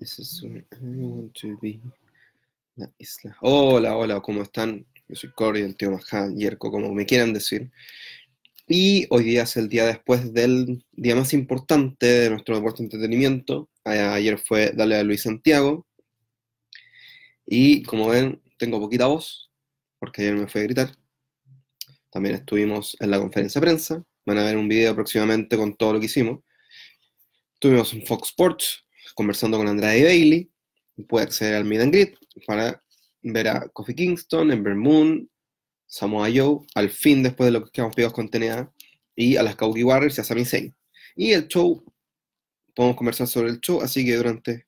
This is where isla. Hola, hola, ¿cómo están? Yo soy Cory, el tío Maján, Yerko, como me quieran decir. Y hoy día es el día después del día más importante de nuestro deporte de entretenimiento. Ayer fue darle a Luis Santiago. Y como ven, tengo poquita voz, porque ayer me fue a gritar. También estuvimos en la conferencia de prensa. Van a ver un video próximamente con todo lo que hicimos. Estuvimos en Fox Sports conversando con Andrade Bailey. Puede acceder al Meet and Greet para ver a Kofi Kingston, Ember Moon, Samoa Joe, al fin después de lo que quedamos pegados con TNA, y a las Kauki Warriors y a Sami Zayn. Y el show, podemos conversar sobre el show, así que durante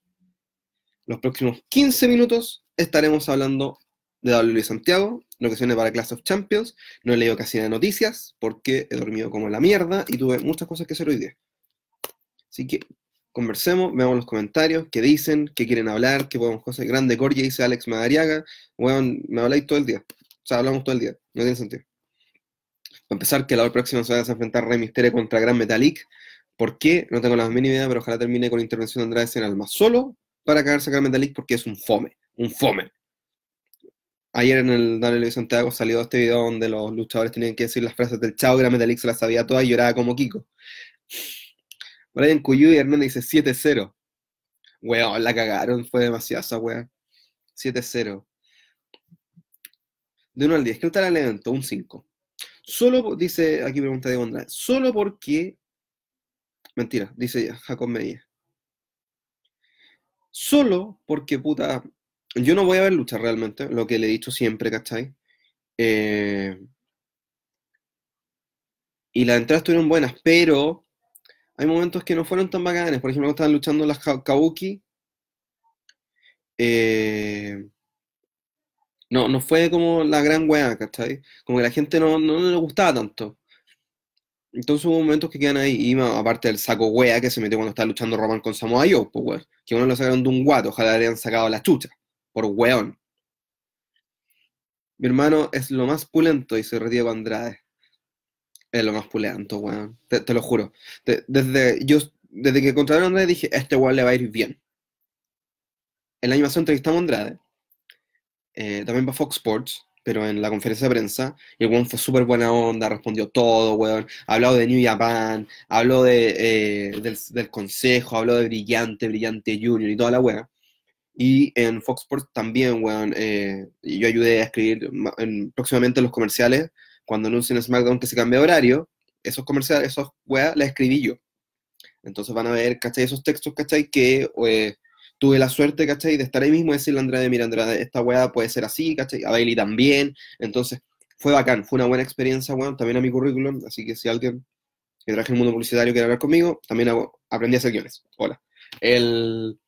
los próximos 15 minutos estaremos hablando de WWE Santiago, lo que viene para Class of Champions. No he leído casi nada de noticias porque he dormido como la mierda y tuve muchas cosas que hacer hoy día. Así que conversemos, veamos los comentarios, qué dicen, qué quieren hablar, qué podemos cosas. Grande Cordia dice Alex Madariaga, weón, me habláis todo el día. O sea, hablamos todo el día, no tiene sentido. Para empezar, que la próxima se va a enfrentar Rey Mysterio contra Gran Metalik. ¿Por qué? No tengo la mínima idea, pero ojalá termine con la intervención de Andrade en Alma. Solo para cagarse a Gran Metalik porque es un fome, un fome. Ayer en el Dale Santiago salió este video donde los luchadores tenían que decir las frases del chao, Gran Metalik se las sabía todas y lloraba como Kiko. Brian Cuyú y Hernández dice 7-0. Weón, la cagaron, fue demasiado esa weá. 7-0. De 1 al 10, ¿qué tal el evento? Un 5. Solo, dice, aquí pregunta de Andrade, solo porque. Mentira, dice Jacob Medina. Solo porque, puta, yo no voy a ver lucha realmente, lo que le he dicho siempre, ¿cachai? Eh, y las entradas estuvieron buenas, pero hay momentos que no fueron tan bacanes. Por ejemplo, cuando estaban luchando las Ka- Kabuki. eh, no, no fue como la gran weá, ¿cachai? Como que la gente no, no le gustaba tanto. Entonces hubo momentos que quedan ahí, y aparte del saco wea que se metió cuando estaba luchando Roman con Samoa Joe, pues weón. Que uno lo sacaron de un guato, ojalá le habrían sacado la chucha, por weón. Mi hermano es lo más pulento, dice Diego Andrade. Es lo más pulento, weón. Te, te lo juro. De- desde, yo, desde que contrataron a Andrade dije, este weón le va a ir bien. El año pasado entrevistamos a Andrade, eh, también para Fox Sports, pero en la conferencia de prensa, y el weón fue súper buena onda, respondió todo, weón. Habló de New Japan, habló de, eh, del, del consejo, habló de Brillante, Brillante Junior y toda la weá. Y en Fox Sports también, weón, eh, yo ayudé a escribir en- próximamente los comerciales, cuando anuncien en SmackDown que se cambia de horario, esos comerciales, esos weá, las escribí yo. Entonces van a ver, ¿cachai? Esos textos, ¿cachai? Que eh, tuve la suerte, ¿cachai? De estar ahí mismo y decirle a Andrade, mira, Andrade, esta weá puede ser así, ¿cachai? A Bailey también. Entonces, fue bacán, fue una buena experiencia, weón, también a mi currículum. Así que si alguien que trabaja en el mundo publicitario quiere hablar conmigo, también hago, aprendí a hacer guiones. Hola. El...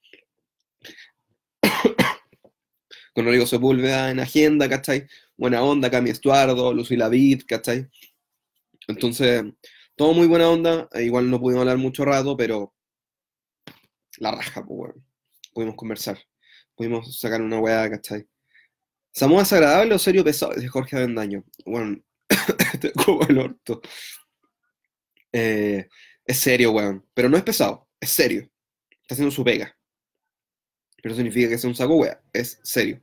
Con Rodrigo Sepúlveda en agenda, ¿cachai? Buena onda, Cami Estuardo, Lucy Lavid, ¿cachai? Entonces, todo muy buena onda. eh, Igual no pudimos hablar mucho rato, pero la raja, pues, weón. Pudimos conversar. Pudimos sacar una weá, ¿cachai? ¿Samoa es agradable o serio pesado? Dice Jorge Avendaño. Bueno, te como el orto. Eh, es serio, weón. Pero no es pesado, es serio. Está haciendo su pega. Pero significa que es un saco wea. Es serio.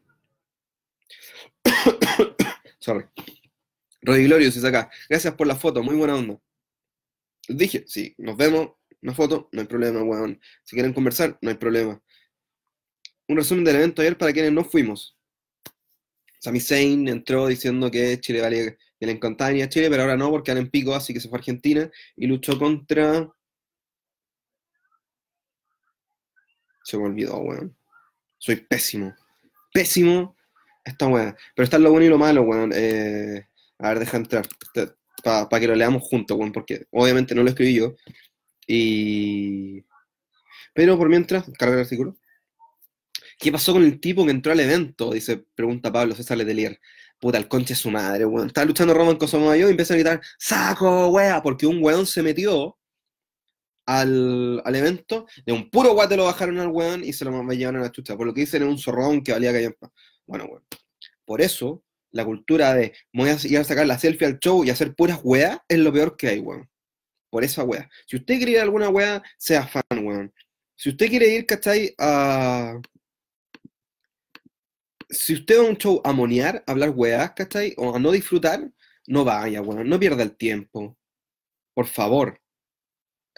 Sorry. Roddy Glorious dice acá. Gracias por la foto, muy buena onda. Les dije, sí, nos vemos, una foto, no hay problema, weón. Si quieren conversar, no hay problema. Un resumen del evento ayer para quienes no fuimos. Sami Zayn entró diciendo que Chile valía, que le encantaba venir a Chile, pero ahora no, porque en pico, así que se fue a Argentina y luchó contra. Se me olvidó, weón. Soy pésimo. Pésimo esta weá. Pero está lo bueno y lo malo, weón. Eh, a ver, deja entrar. Para que lo leamos juntos, weón, porque obviamente no lo escribí yo. Y. Pero por mientras, carga el artículo. ¿Qué pasó con el tipo que entró al evento? Dice, pregunta Pablo César Letelier. Puta, el conche de su madre, weón. Estaba luchando Roman con Samoa Joe y empieza a gritar, ¡Saco, wea! Porque un weón se metió al, al evento, de un puro guate lo bajaron al weón y se lo llevaron a la chucha. Por lo que dicen, era un zorrón que valía callampa. Bueno, weón. Por eso, la cultura de voy a ir a sacar la selfie al show y hacer puras weas es lo peor que hay, weón. Por esa wea. Si usted quiere ir a alguna wea, sea fan, weón. Si usted quiere ir, ¿cachai? A... Si usted va a un show a monear, a hablar weás, ¿cachai? O a no disfrutar, no vaya, weón. No pierda el tiempo. Por favor.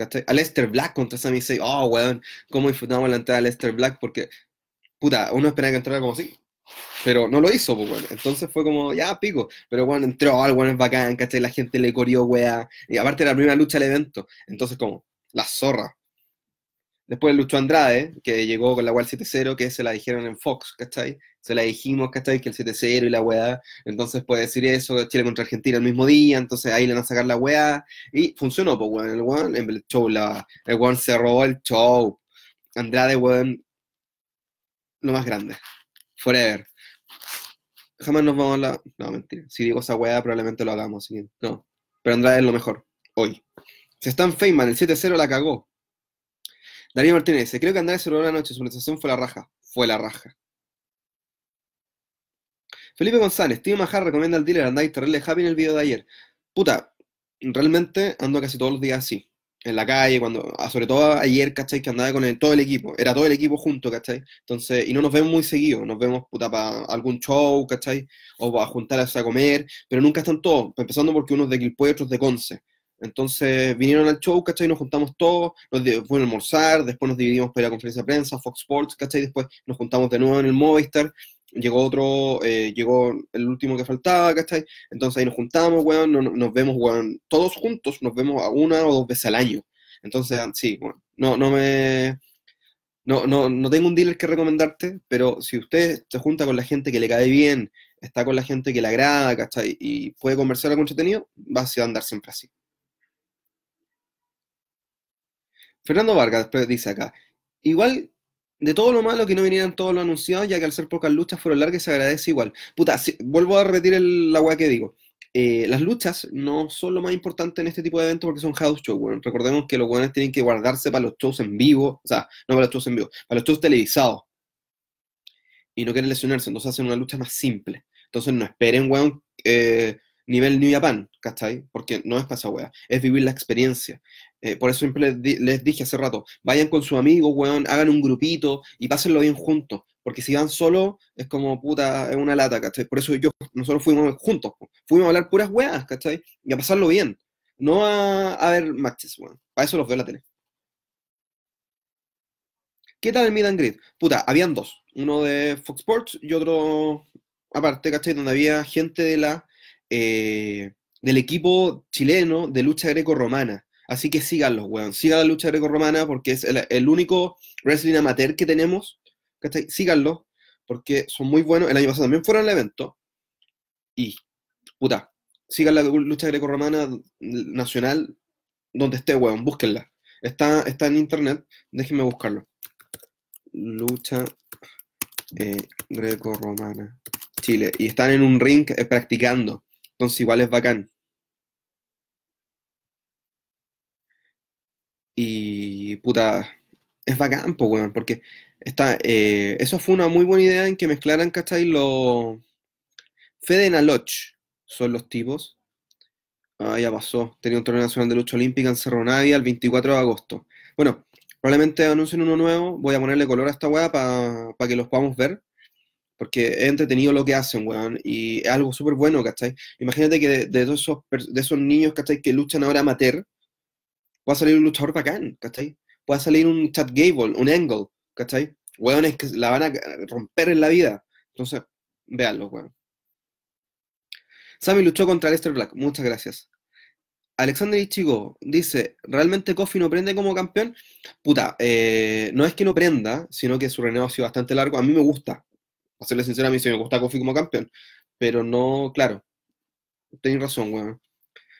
¿Cachai? A Black contra Sami Zayn. Oh, weón. ¿Cómo disfrutamos la entrada de Lester Black? Porque, puta, uno esperaba que entrara como así. Pero no lo hizo, pues. Entonces fue como, ya, pico. Pero bueno, entró, el bueno es bacán, ¿cachai? La gente le corrió, weá. Y aparte la primera lucha del evento. Entonces, como, la zorra. Después luchó Andrade, que llegó con la cual 7-0, que se la dijeron en Fox, ¿cachai? Se la dijimos, ¿cachai? Que el 7-0 y la weá. Entonces puede decir eso, Chile contra Argentina el mismo día, entonces ahí le van a sacar la weá. Y funcionó, pues, weón. El weón, el show, la, el weón se robó el show. Andrade, weón, lo más grande. Forever. Jamás nos vamos a la. No, mentira. Si digo esa weá, probablemente lo hagamos. No. Pero Andrade es lo mejor. Hoy. Se está en Feynman, el 7-0 la cagó. Darío Martínez dice, creo que Andrade se robó la noche, su presentación fue la raja. Fue la raja. Felipe González, Tío Majar recomienda al dealer Andrade terrible happy en el video de ayer. Puta, realmente ando casi todos los días así. En la calle, cuando, ah, sobre todo ayer, ¿cachai? Que andaba con todo el equipo. Era todo el equipo junto, ¿cachai? Entonces, y no nos vemos muy seguido. Nos vemos, puta, para algún show, ¿cachai? O para juntarse a comer. Pero nunca están todos. Empezando porque unos de Quilpue y otros de Conce. Entonces vinieron al show, ¿cachai? Nos juntamos todos, nos fueron a almorzar, después nos dividimos para la conferencia de prensa, Fox Sports, ¿cachai? Después nos juntamos de nuevo en el Movistar, llegó otro, eh, llegó el último que faltaba, ¿cachai? Entonces ahí nos juntamos, weón, nos, vemos, weón, todos juntos, nos vemos a una o dos veces al año. Entonces, ah, sí, bueno, no, no me... No, no, no tengo un dealer que recomendarte, pero si usted se junta con la gente que le cae bien, está con la gente que le agrada, ¿cachai? Y puede conversar algo entretenido, va a andar siempre así. Fernando Vargas dice acá, igual de todo lo malo que no vinieran todos los anunciados, ya que al ser pocas luchas fueron largas, se agradece igual. Puta, vuelvo a repetir el, la weá que digo. Eh, las luchas no son lo más importante en este tipo de eventos porque son house shows. Recordemos que los weones tienen que guardarse para los shows en vivo, o sea, no para los shows en vivo, para los shows televisados. Y no quieren lesionarse, entonces hacen una lucha más simple. Entonces no esperen, weón, eh, nivel New Japan, ¿cachai? Porque no es para esa wea, es vivir la experiencia. Eh, por eso siempre les, dije hace rato, vayan con su amigo, weón, hagan un grupito y pásenlo bien juntos. Porque si van solo, es como puta, es una lata, ¿cachai? Por eso yo, nosotros fuimos juntos, fuimos a hablar puras weas, ¿cachai? Y a pasarlo bien. No a, a ver matches, weón. Para eso los veo la tele. ¿Qué tal el Meet and Greet? Puta, habían dos. Uno de Fox Sports y otro aparte, ¿cachai? Donde había gente de la eh, del equipo chileno de lucha greco-romana. Así que síganlos, weón. Sigan la lucha greco-romana porque es el, único wrestling amateur que tenemos. Síganlo porque son muy buenos. El año pasado también fueron al evento. Y, puta, sigan la lucha greco-romana nacional donde esté, weón. Búsquenla. Está, está en internet. Déjenme buscarlo. Lucha eh, greco-romana. Chile. Y están en un ring eh, practicando. Entonces igual es bacán. Y puta, es bacán, pues, weón, porque está, eh, eso fue una muy buena idea en que mezclaran, ¿cachai? Los Fede Naloch son los tipos. Ah, ya pasó. Tenía un torneo nacional de lucha olímpica en Cerro Navia el 24 de agosto. Bueno, probablemente anuncien uno nuevo. Voy a ponerle color a esta weá para que los podamos ver porque es entretenido lo que hacen, weón, y es algo súper bueno, ¿cachai? Imagínate que de, esos, de esos niños, ¿cachai? Que luchan ahora amateur, puede salir un luchador bacán, ¿cachai? Puede salir un Chad Gable, un Angle, ¿cachai? es que la van a romper en la vida. Entonces, véanlo, weón. Sammy luchó contra Lester Black, muchas gracias. Alexander Ichigo dice, ¿realmente Kofi no prende como campeón? Puta, eh, no es que no prenda, sino que su reinado ha sido bastante largo. A mí me gusta, a serle sincero, a mí sí me gusta Kofi como campeón. Pero no, claro. Tenéis razón, weón.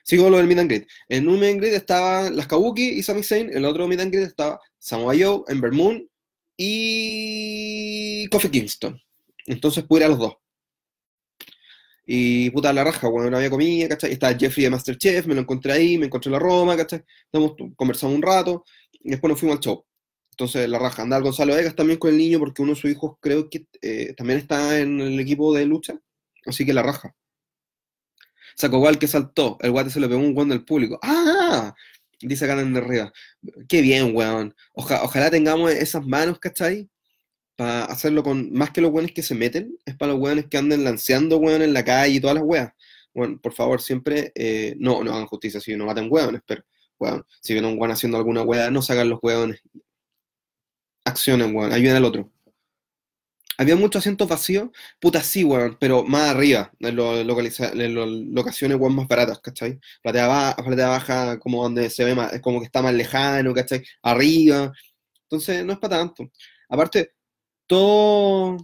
Sigo lo del Meet and. En un Meet and Greet estaba las Kabuki y Sami Zayn. En el otro Meet estaba Samoa Joe, Ember Moon y Kofi Kingston. Entonces pude ir a los dos. Y puta la raja, bueno, no había comida, ¿cachai? Estaba Jeffrey de Masterchef, me lo encontré ahí, me encontré en la Roma, ¿cachai? Estamos, conversamos un rato y después nos fuimos al show. Entonces, la raja. Anda Gonzalo Vegas también con el niño, porque uno de sus hijos creo que eh, también está en el equipo de lucha. Así que la raja. Sacó igual que saltó. El guate se le pegó un guante del público. ¡Ah! Dice acá de arriba. Qué bien, weón. ojalá tengamos esas manos, ¿cachai? Para hacerlo con. Más que los weones que se meten, es para los weones que anden lanceando weón en la calle y todas las weas. Bueno, por favor, siempre. Eh, no, no hagan justicia si no maten weones, pero. Weón, si ven a un weón haciendo alguna wea, no sacan los weones. Accionen, weón. Ayuden al otro. Había muchos asientos vacíos, puta sí, weón, pero más arriba, en, las locaciones, weón, más baratas, ¿cachai? Platea, baja, platea baja, como donde se ve más, como que está más lejano, ¿cachai? Arriba. Entonces, no es para tanto. Aparte, todo,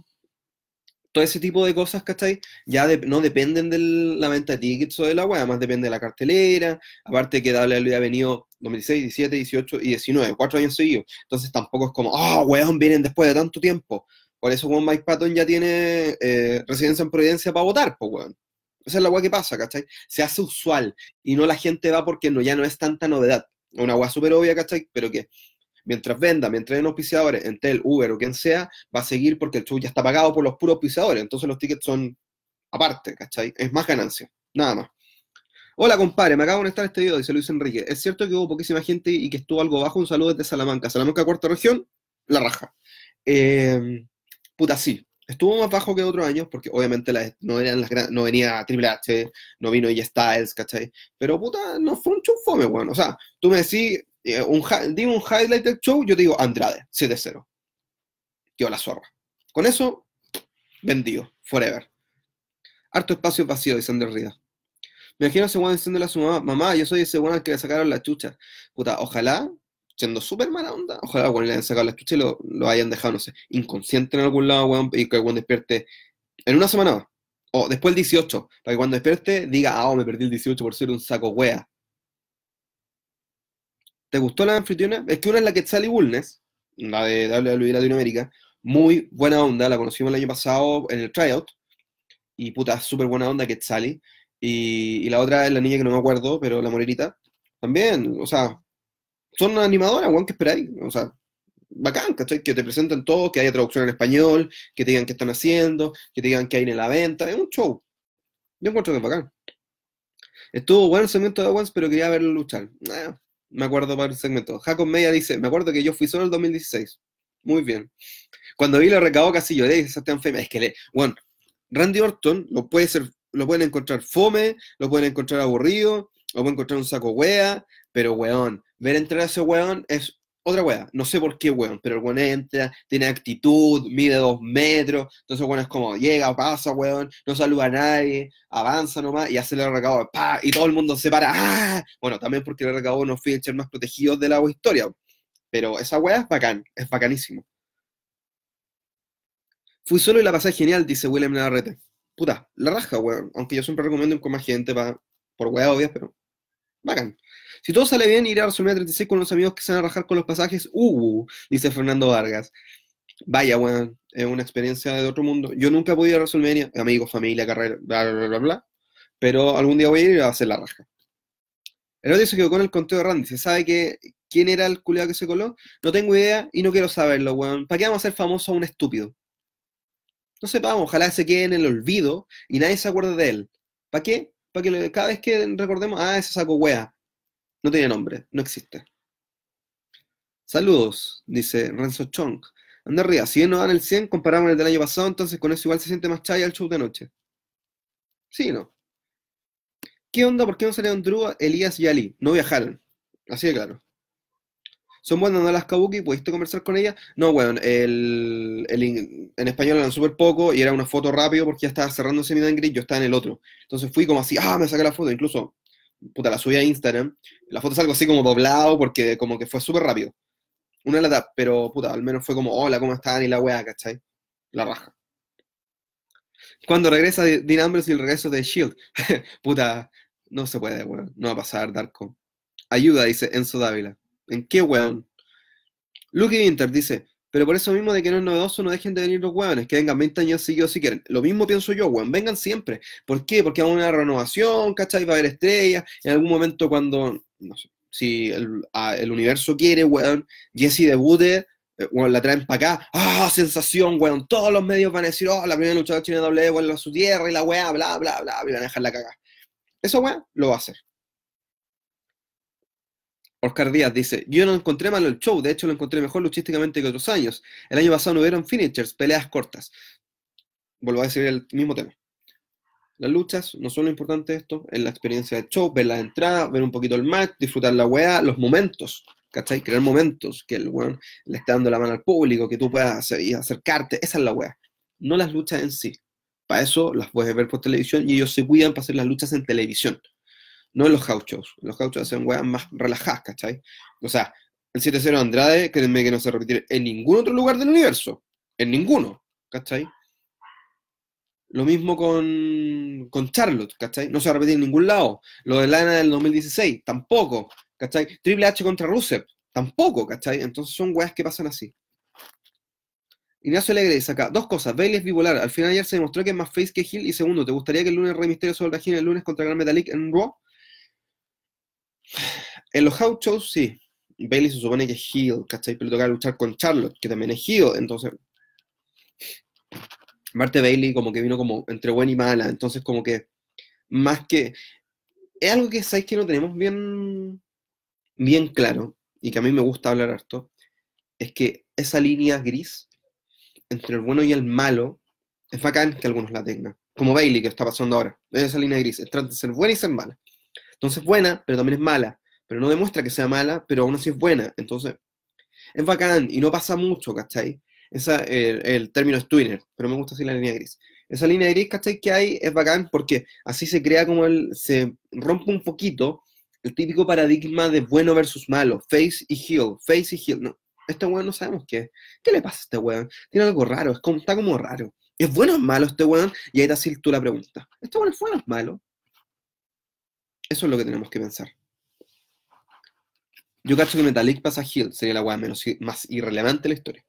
todo ese tipo de cosas, ¿cachai? Ya no dependen de la venta de tickets o de la weá, más depende de la cartelera. Aparte que Dale había venido 2016, 17, 18 y 19, cuatro años seguidos. Entonces tampoco es como, oh, weón, vienen después de tanto tiempo. Por eso como Mike Patton ya tiene eh, residencia en Providencia para votar, pues, weón. Esa es la weá que pasa, ¿cachai? Se hace usual y no la gente va porque no, ya no es tanta novedad. Una weá súper obvia, ¿cachai? Pero que mientras venda, mientras hay auspiciadores, Entel, Uber o quien sea, va a seguir porque el show ya está pagado por los puros auspiciadores. Entonces los tickets son aparte, ¿cachai? Es más ganancia, nada más. Hola, compadre, me acabo de conectar este video, dice Luis Enrique. Es cierto que hubo poquísima gente y que estuvo algo bajo. Un saludo desde Salamanca. Salamanca, cuarta región, la raja. Eh, puta, sí, estuvo más bajo que otros años, porque obviamente no, eran las no venía Triple H, no vino ella Styles, ¿cachai? Pero puta, no fue un show fome, bueno. O sea, tú me decís, eh, un, dime un highlight del show, yo te digo Andrade, 7-0. Yo la zorra. Con eso, vendido, forever. Harto espacio vacío, dice Andrés Rida. Me imagino ese weón diciéndole a su mamá, mamá, yo soy ese weón al que le sacaron la chucha. Puta, ojalá siendo súper mala onda, ojalá weón, le hayan sacado la chucha y lo, hayan dejado, no sé, inconsciente en algún lado, weón, y que weón despierte en una semana. O después el 18, para que cuando despierte diga, ah, oh, me perdí el 18 por ser un saco wea. ¿Te gustó la anfitriona? Es que una es la que sale Bulnes, la de WWE Latinoamérica, muy buena onda, la conocimos el año pasado en el tryout, y puta, súper buena onda que. Y, y, la otra es la niña que no me acuerdo, pero la morenita, también, o sea, son animadoras, weón, que esperáis. O sea, bacán. Que te presenten todo, que haya traducción en español, que te digan qué están haciendo, que te digan que hay en la venta. Es un show. Yo encuentro que es bacán. Estuvo bueno el segmento de Owens, pero quería verlo luchar. Eh, me acuerdo para el segmento. Jacob Media dice, me acuerdo que yo fui solo el 2016. Muy bien. Cuando vi lo recabó casi lloré, dice Sebastián Feme. Es que, le, bueno, Randy Orton lo puede ser, lo pueden encontrar fome, lo pueden encontrar aburrido, lo pueden encontrar un saco wea, pero weón, ver entrar a ese weón es otra weá. No sé por qué weón, pero el weón entra, tiene actitud, mide dos metros. Entonces, weón es como llega, pasa, weón, no saluda a nadie, avanza nomás y hace el recabo, ¡pa! Y todo el mundo se para. ¡Ah! Bueno, también porque el recabo no feature más protegidos de la historia. Pero esa weá es bacán, es bacanísimo. Fui solo y la pasé genial, dice William Navarrete. Puta, la raja, weón. Aunque yo siempre recomiendo ir con más gente pa, por weá obvias, pero bacán. Si todo sale bien, iré a WrestleMania 36 con los amigos que se van a rajar con los pasajes. Uh, dice Fernando Vargas. Vaya, weón, es una experiencia de otro mundo. Yo nunca he podido ir a WrestleMania, amigos, familia, carrera, bla, bla, bla, bla, Pero algún día voy a ir a hacer la raja. El otro se quedó con el conteo de Randy. ¿Se sabe que, quién era el culiado que se coló? No tengo idea y no quiero saberlo, weón. ¿Para qué vamos a hacer famoso a un estúpido? No sepamos, ojalá se quede en el olvido y nadie se acuerde de él. ¿Para qué? Para que cada vez que recordemos, ah, ese saco wea. No tiene nombre, no existe. Saludos, dice Renzo Chong. Anda arriba, si bien no dan el 100 comparado con el del año pasado, entonces con eso igual se siente más chaya el show de noche. Sí, ¿no? ¿Qué onda? ¿Por qué no salieron Drew, Elías y Ali? No viajaron. Así de claro. ¿Son buenas no las Kabuki? ¿Pudiste conversar con ella? No, bueno, el, en español eran súper poco y era una foto rápido porque ya estaba cerrando ese en gris, yo estaba en el otro. Entonces fui como así, ah, me saqué la foto. Incluso puta, la subí a Instagram, la foto es algo así como doblado porque como que fue súper rápido. Una lata, pero puta, al menos fue como, hola, ¿cómo están? Y la weá, ¿cachai? La raja. Cuando regresa Dean Ambrose y el regreso de Shield, puta, no se puede, weón, no va a pasar, Darko. Ayuda, dice Enzo Dávila. ¿En qué weón? Luke Winter dice, pero por eso mismo de que no es novedoso, no dejen de venir los hueones, que vengan 20 años seguidos si quieren. Lo mismo pienso yo, weón, vengan siempre. ¿Por qué? Porque hay una renovación, ¿cachai? Va a haber estrellas. En algún momento cuando, no sé, si el, universo quiere, weón, Jesse debute, eh, weón, la traen para acá. ¡Ah, sensación, weón! Todos los medios van a decir, oh, la primera luchadora china W vuelve a su tierra y la weá, bla, bla, bla, y van a dejar la cagada. Eso, weón, lo va a hacer. Oscar Díaz dice, yo no encontré malo el show, de hecho lo encontré mejor luchísticamente que otros años. El año pasado no hubieron finishers, peleas cortas. Vuelvo a decir el mismo tema. Las luchas no son lo importante esto, es la experiencia del show, ver la entrada, ver un poquito el match, disfrutar la weá, los momentos, ¿cachai? Crear momentos, que el weón le esté dando la mano al público, que tú puedas acercarte, esa es la weá. No las luchas en sí. Para eso las puedes ver por televisión y ellos se cuidan para hacer las luchas en televisión no en los gauchos. Los gauchos hacen weas más relajadas, ¿cachai? O sea, el 7-0 Andrade, créanme que no se repetirá en ningún otro lugar del universo. En ninguno, ¿cachai? Lo mismo con, con Charlotte, ¿cachai? No se va a repetir en ningún lado. Lo de Lana del 2016, tampoco, ¿cachai? Triple H contra Rusev, tampoco, ¿cachai? Entonces son weas que pasan así. Ignacio Alegre acá, dos cosas, Bailey es bipolar, al final ayer se demostró que es más face que Hill, y segundo, ¿te gustaría que el lunes Rey Misterio sobre la el lunes contra Gran Metalik en Raw? En los house shows, sí. Bailey se supone que es heel, ¿cachai? Pero toca luchar con Charlotte, que también es heel, entonces. Marte Bailey como que vino como entre buena y mala, entonces como que más que. Es algo que sabéis que no tenemos bien, bien claro, y que a mí me gusta hablar harto, es que esa línea gris entre el bueno y el malo es bacán que algunos la tengan. Como Bailey, que está pasando ahora. Esa línea gris, entre ser buena y ser mala. Entonces buena, pero también es mala. Pero no demuestra que sea mala, pero aún así es buena. Entonces, es bacán y no pasa mucho, ¿cachai? Esa, el, el término es twinner, pero me gusta así la línea gris. Esa línea gris, ¿cachai? Que hay es bacán porque así se crea como el, se rompe un poquito el típico paradigma de bueno versus malo, face y heel, face y heel. No, este weón no sabemos qué. ¿Qué le pasa a este weón? Tiene algo raro, es está como raro. ¿Es bueno o es malo este weón? Y ahí te haces tú la pregunta. ¿Este weón es bueno o es malo? Eso es lo que tenemos que pensar. Yo cacho que Metalik pasa Hill, sería la weá menos, más irrelevante de la historia.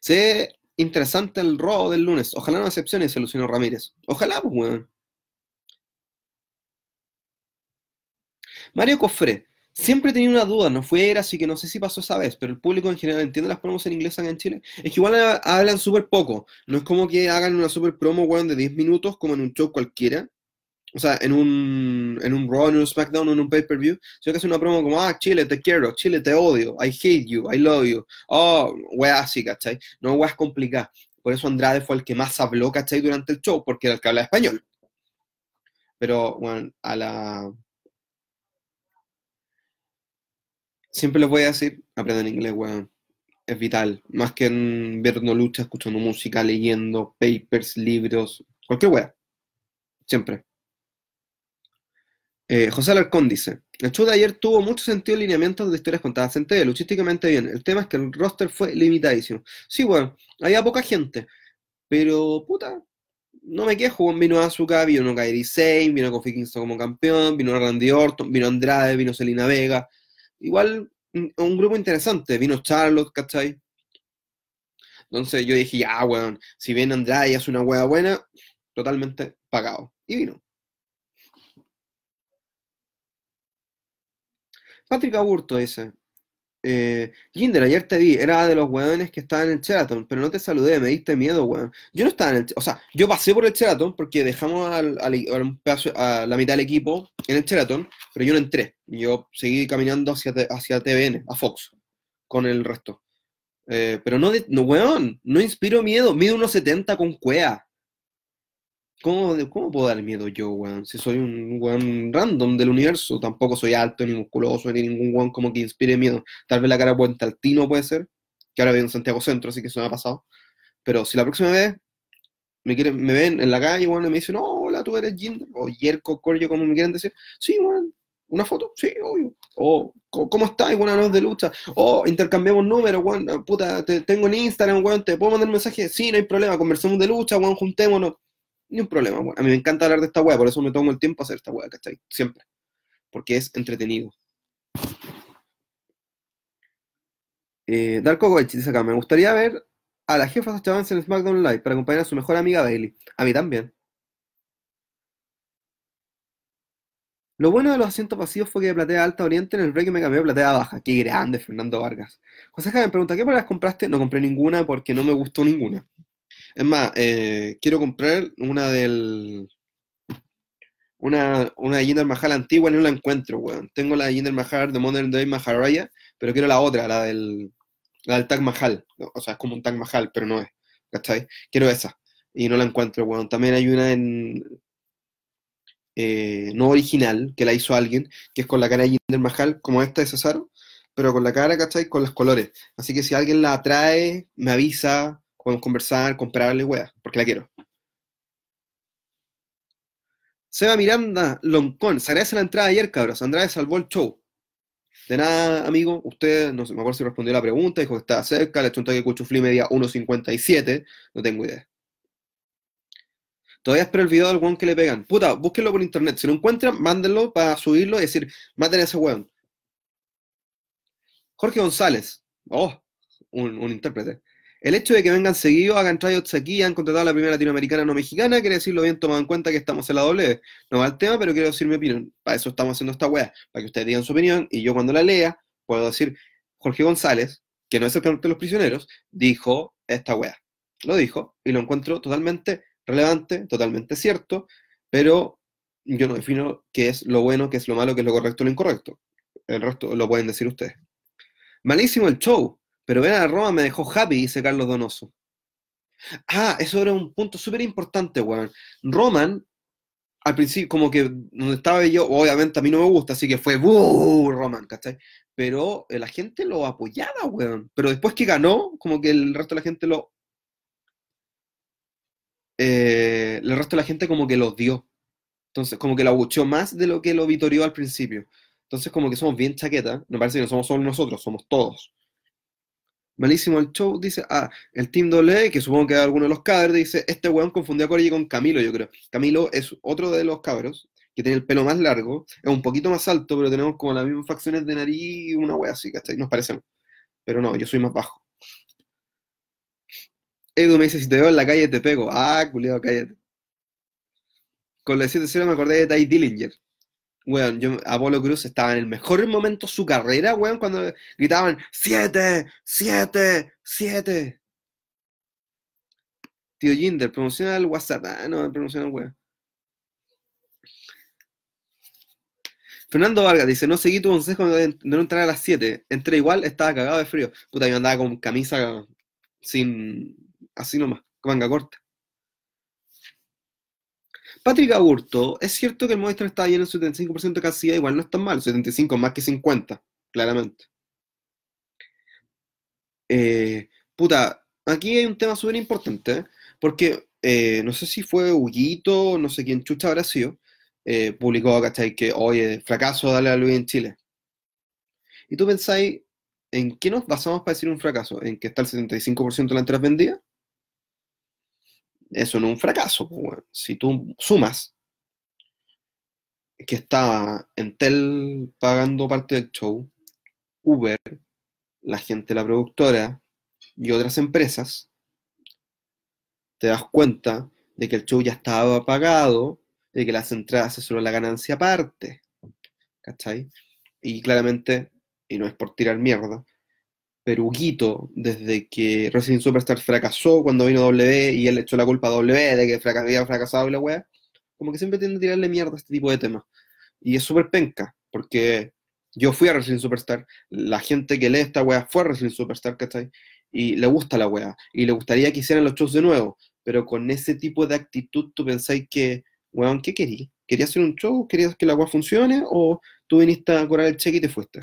Sé interesante el robo del lunes. Ojalá no excepciones, Luciano Ramírez. Ojalá, pues, weón. Mario Cofre. Siempre tenido una duda, no fue era, así que no sé si pasó esa vez, pero el público en general entiende las promos en inglés acá en Chile. Es que igual hablan súper poco. No es como que hagan una super promo, weón, de 10 minutos, como en un show cualquiera, o sea, en un, en un Raw, en un SmackDown, en un pay-per-view, sino que hace una promo como, ah, Chile, te quiero, Chile, te odio, I hate you, I love you, oh, wea así, ¿cachai? No weas complicadas. Por eso Andrade fue el que más habló, ¿cachai? Durante el show, porque era el que habla español. Pero, bueno, a la... Siempre les voy a decir, aprendan inglés, weón. Es vital. Más que en ver no lucha, escuchando música, leyendo papers, libros, cualquier wea. Siempre. Eh, José Alarcón dice, el show de ayer tuvo mucho sentido lineamientos de historias contadas en TV, luchísticamente bien. El tema es que el roster fue limitadísimo. Sí, bueno, había poca gente, pero puta, no me quejo. Vino Azuka, vino Kairi Sane, vino Kofi Kingston como campeón, vino Randy Orton, vino Andrade, vino Selina Vega. Igual, un grupo interesante. Vino Charlotte, ¿cachai? Entonces yo dije, ya, weón, si viene Andrade y hace una hueá buena, totalmente pagado. Y vino. Patrick Aburto dice, eh, ayer te vi, era de los weones que estaban en el Sheraton, pero no te saludé, me diste miedo, weón. Yo no estaba en el, o sea, yo pasé por el Sheraton porque dejamos al, a la mitad del equipo en el Sheraton, pero yo no entré. Yo seguí caminando hacia, hacia TVN, a Fox, con el resto. Eh, pero no, no, weón, no inspiro miedo, mido unos 70 con cuea. ¿Cómo, ¿Cómo, puedo dar miedo yo, weón? Si soy un weón random del universo, tampoco soy alto, ni musculoso, ni ningún weón como que inspire miedo. Tal vez la cara puente altino puede ser, que ahora vivo en Santiago Centro, así que eso me ha pasado. Pero si la próxima vez me, quieren, me ven en la calle, weón, y me dicen, no, hola, tú eres Jinder, o Yerko, Coryo, como me quieren decir, sí, weón, una foto, sí, obvio. O, ¿cómo estás? Buena noche de lucha. O intercambiamos números, weón, puta, te tengo en Instagram, weón, te puedo mandar un mensaje, sí, no hay problema, conversemos de lucha, weón, juntémonos ni un problema. A mí me encanta hablar de esta weá, por eso me tomo el tiempo a hacer esta weá, ¿cachai? Siempre. Porque es entretenido. Eh, Darko Goich dice acá, me gustaría ver a la jefa de Avance en SmackDown Live para acompañar a su mejor amiga Bailey. A mí también. Lo bueno de los asientos vacíos fue que de platea alta oriente en el break me cambió a platea baja. Qué grande, Fernando Vargas. José Javier me pregunta, ¿qué las compraste? No compré ninguna porque no me gustó ninguna. Es más, eh, quiero comprar una del una, una Jinder Mahal antigua y no la encuentro, weón. Tengo la Jinder Mahal de Modern Day Maharaya, pero quiero la otra, la del, la del Tag Mahal. O sea, es como un Tag Mahal, pero no es. ¿Cachai? Quiero esa. Y no la encuentro, weón. También hay una en. eh, no original, que la hizo alguien, que es con la cara de Jinder Mahal, como esta de Cesaro, pero con la cara, ¿cachai? Con los colores. Así que si alguien la trae, me avisa, podemos conversar, comprarle, weá, porque la quiero. Seba Miranda Loncón, se agradece la entrada ayer, cabros. Andrade salvó el show. De nada, amigo. Usted, no sé, me acuerdo si respondió la pregunta, dijo que estaba cerca, un toque de Cuchufli media 1.57. No tengo idea. Todavía espero el video del weón que le pegan. Puta, búsquenlo por internet. Si lo encuentran, mándenlo para subirlo y decir, maten a ese weón. Jorge González. Oh, un intérprete. El hecho de que vengan seguidos, hagan tryouts aquí han contratado a la primera latinoamericana no mexicana, quiere decirlo bien tomado en cuenta que estamos en la doble. No va el tema, pero quiero decir mi opinión. Para eso estamos haciendo esta weá, para que ustedes digan su opinión y yo cuando la lea puedo decir, Jorge González, que no es el canal de los prisioneros, dijo esta weá. Lo dijo y lo encuentro totalmente relevante, totalmente cierto, pero yo no defino qué es lo bueno, qué es lo malo, qué es lo correcto lo incorrecto. El resto lo pueden decir ustedes. Malísimo el show. Pero ver a Roma me dejó happy, dice Carlos Donoso. Ah, eso era un punto súper importante, weón. Roman, al principio, como que donde estaba yo, obviamente a mí no me gusta, así que fue ¡buh! Roman, ¿cachai? Pero eh, la gente lo apoyaba, weón. Pero después que ganó, como que el resto de la gente lo. eh, el resto de la gente como que lo odió. Entonces, como que lo abucheó más de lo que lo vitorió al principio. Entonces, como que somos bien chaquetas. Me parece que no somos solo nosotros, somos todos. Malísimo el show, dice, ah, el Team doble, que supongo que es alguno de los cabros, dice, este weón confundió a Corey con Camilo, yo creo. Camilo es otro de los cabros, que tiene el pelo más largo, es un poquito más alto, pero tenemos como las mismas facciones de nariz y una wea así, ¿cachai? Nos parecemos. Pero no, yo soy más bajo. Edu me dice, si te veo en la calle te pego. Ah, culiado, cállate. Con la 7-0 me acordé de Ty Dillinger. Weón, yo, Apolo Cruz estaba en el mejor momento de su carrera, weón, cuando gritaban ¡Siete! ¡Siete! ¡Siete! Tío Jinder, promociona el WhatsApp. Ah, no, promociona el weón. Fernando Vargas dice, no seguí tu consejo de no entrar a las 7. Entré igual, estaba cagado de frío. Puta, yo andaba con camisa sin... así nomás, con manga corta. Patrick Aburto, es cierto que el Movistar está lleno en 75% de capacidad, igual no es tan mal, 75 más que 50, claramente. Eh, puta, aquí hay un tema súper importante, porque eh, no sé si fue Huguito, no sé quién chucha habrá sido, eh, publicó, ¿cachai? Que, oye, fracaso, dale a Luis en Chile. Y tú pensáis, ¿en qué nos basamos para decir un fracaso? ¿En que está el 75% de las entradas vendidas? Eso no es un fracaso. Si tú sumas que está Entel pagando parte del show, Uber, la gente la productora y otras empresas, te das cuenta de que el show ya estaba pagado, de que las entradas es solo la ganancia aparte. ¿Cachai? Y claramente, y no es por tirar mierda, pero Huguito, desde que Wrestling Superstar fracasó cuando vino W y él echó la culpa a W de que fraca- había fracasado y la wea, como que siempre tiende a tirarle mierda a este tipo de temas. Y es súper penca, porque yo fui a Wrestling Superstar, la gente que lee esta wea fue a Wrestling Superstar, ¿cachai? Y le gusta la wea, y le gustaría que hicieran los shows de nuevo, pero con ese tipo de actitud tú pensáis que, weón, ¿qué querí? ¿Querías hacer un show? ¿Querías que la wea funcione? ¿O tú viniste a cobrar el cheque y te fuiste?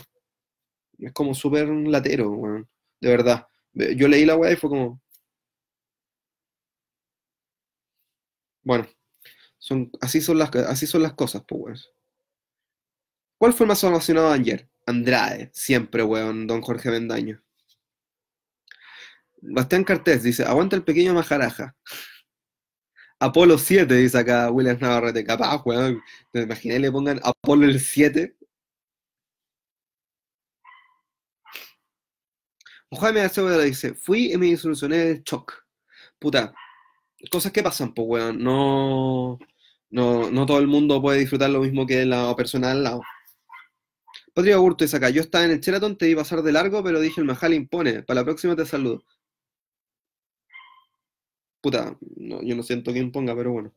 Es como súper latero, weón. De verdad. Yo leí la weá y fue como. Bueno, son, así, son las, así son las cosas, pues, weón. ¿Cuál fue el más ovacionado ayer? Andrade, siempre, weón, don Jorge Bendaño. Bastián Cartés dice: Aguanta el pequeño majaraja. Apolo 7, dice acá William Navarrete. Capaz, weón. ¿Te imaginé le pongan Apolo el 7? Jaime Acevedo dice, fui y me solucioné el shock. Puta, cosas que pasan, pues, weón. No, no, no todo el mundo puede disfrutar lo mismo que la persona al lado. Patria Burto dice acá, yo estaba en el Sheraton, te a pasar de largo, pero dije el Majal impone. Para la próxima te saludo. Puta, no, yo no siento que imponga, pero bueno.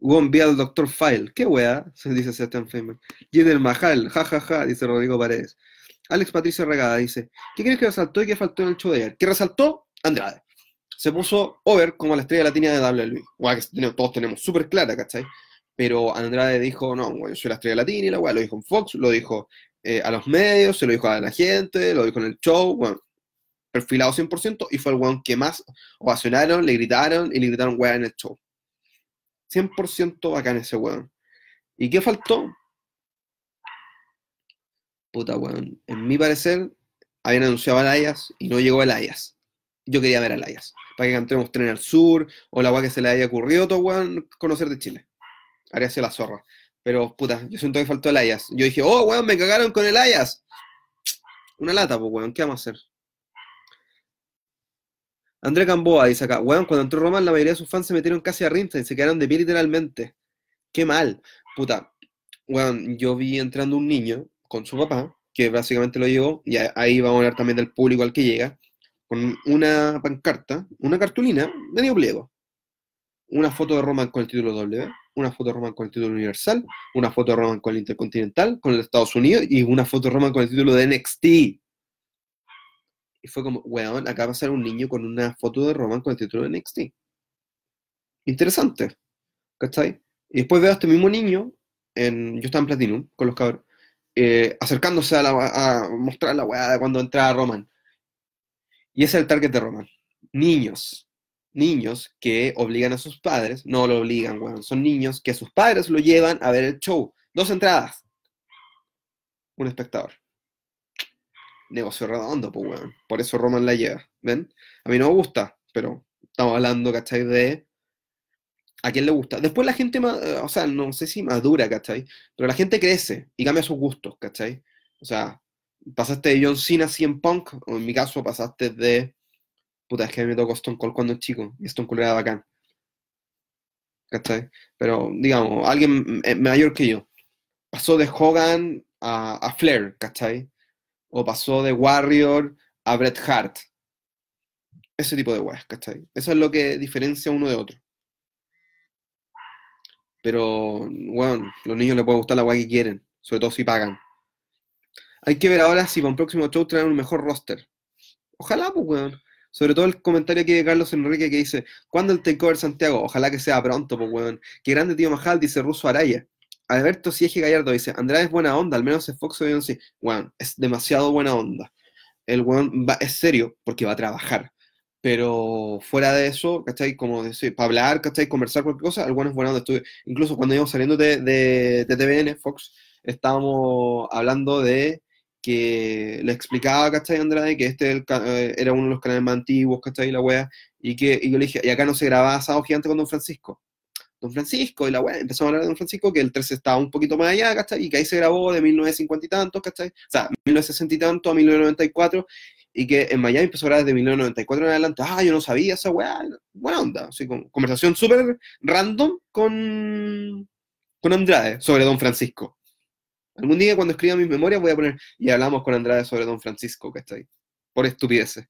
Weón, vía al Dr. File. ¿Qué weá? Se dice Sebastián Feynman. Jinder Mahal, jajaja, ja, ja, dice Rodrigo Paredes. Alex Patricio Regada dice, ¿qué crees que resaltó y qué faltó en el show de ayer? ¿Qué resaltó? Andrade. Se puso over como la estrella latina de WWE. Que todos tenemos súper clara, ¿cachai? Pero Andrade dijo, no, yo soy la estrella latina y la weá, lo dijo en Fox, lo dijo eh, a los medios, se lo dijo a la gente, lo dijo en el show, bueno, perfilado 100% y fue el weón que más ovacionaron, le gritaron y le gritaron weá en el show. 100% bacán ese weón. ¿Y qué faltó? Puta weón. En mi parecer, habían anunciado a Elias y no llegó Elias. Yo quería ver a Elias. Para que cantemos Tren al Sur o la weá que se le haya ocurrido todo weón conocer de Chile. Haría sido la zorra. Pero puta, yo siento que faltó Elias. Yo dije, oh weón, me cagaron con Elias. Una lata, pues weón, ¿qué vamos a hacer? André Camboa dice acá, weón, cuando entró Roman la mayoría de sus fans se metieron casi a rinta y se quedaron de pie literalmente. Qué mal. Puta, weón, yo vi entrando un niño con su papá, que básicamente lo llevó, y ahí vamos a hablar también del público al que llega, con una pancarta, una cartulina, medio pliego. Una foto de Roman con el título W, una foto de Roman con el título Universal, una foto de Roman con el Intercontinental, con el Estados Unidos, y una foto de Roman con el título de NXT. Y fue como, weón, acá va ser un niño con una foto de Roman con el título de NXT. Interesante. ¿Cachai? Y después veo a este mismo niño, en, yo estaba en Platinum con los cabros, eh, acercándose a, a, mostrar la weá de cuando entraba Roman. Y ese es el target de Roman. Niños. Niños que obligan a sus padres, no lo obligan, weón, son niños que sus padres lo llevan a ver el show. Dos entradas. Un espectador negocio redondo, weón. Por eso Roman la lleva, ¿ven? A mí no me gusta, pero estamos hablando, ¿cachai? De a quién le gusta. Después la gente, eh, o sea, no sé si madura, ¿cachai? Pero la gente crece y cambia sus gustos, ¿cachai? O sea, pasaste de John Cena a CM Punk, o en mi caso pasaste de... Puta, es que me tocó Stone Cold cuando es chico, y Stone Cold era bacán. ¿Cachai? Pero, digamos, alguien mayor que yo. Pasó de Hogan a, a Flair, ¿cachai? o pasó de Warrior a Bret Hart. Ese tipo de weas, ¿cachai? Eso es lo que diferencia uno de otro. Pero, bueno, los niños les puede gustar la wea que quieren, sobre todo si pagan. Hay que ver ahora si para un próximo show traen un mejor roster. Ojalá, pues, weón. Sobre todo el comentario aquí de Carlos Enrique que dice, ¿cuándo el takeover Santiago? Ojalá que sea pronto, pues, weón. Qué grande tío Majal, dice Russo Araya. Alberto Siege Gallardo dice, Andrade es buena onda, al menos es Fox o sí. Bueno, es demasiado buena onda. El weón es serio porque va a trabajar. Pero fuera de eso, ¿cachai? Como decir, para hablar, ¿cachai? Conversar cualquier cosa, el weón es buena onda. incluso cuando íbamos saliendo de, de, de, TVN, Fox, estábamos hablando de que le explicaba, ¿cachai? Andrade, que este eh, era uno de los canales más antiguos, ¿cachai? La wea, y que y yo le dije, y acá no se grababa Asado Gigante con Don Francisco. Don Francisco y la weá, empezamos a hablar de Don Francisco, que el 13 estaba un poquito más allá, ¿cachai? Y que ahí se grabó de 1950 y tantos, ¿cachai? O sea, 1960 y tanto a 1994, y que en Miami empezó a grabar desde 1994 en adelante. Ah, yo no sabía esa weá, buena onda, así con conversación súper random con, con Andrade sobre Don Francisco. Algún día cuando escriba mis memorias voy a poner, y hablamos con Andrade sobre Don Francisco, ¿cachai? Por estupideces.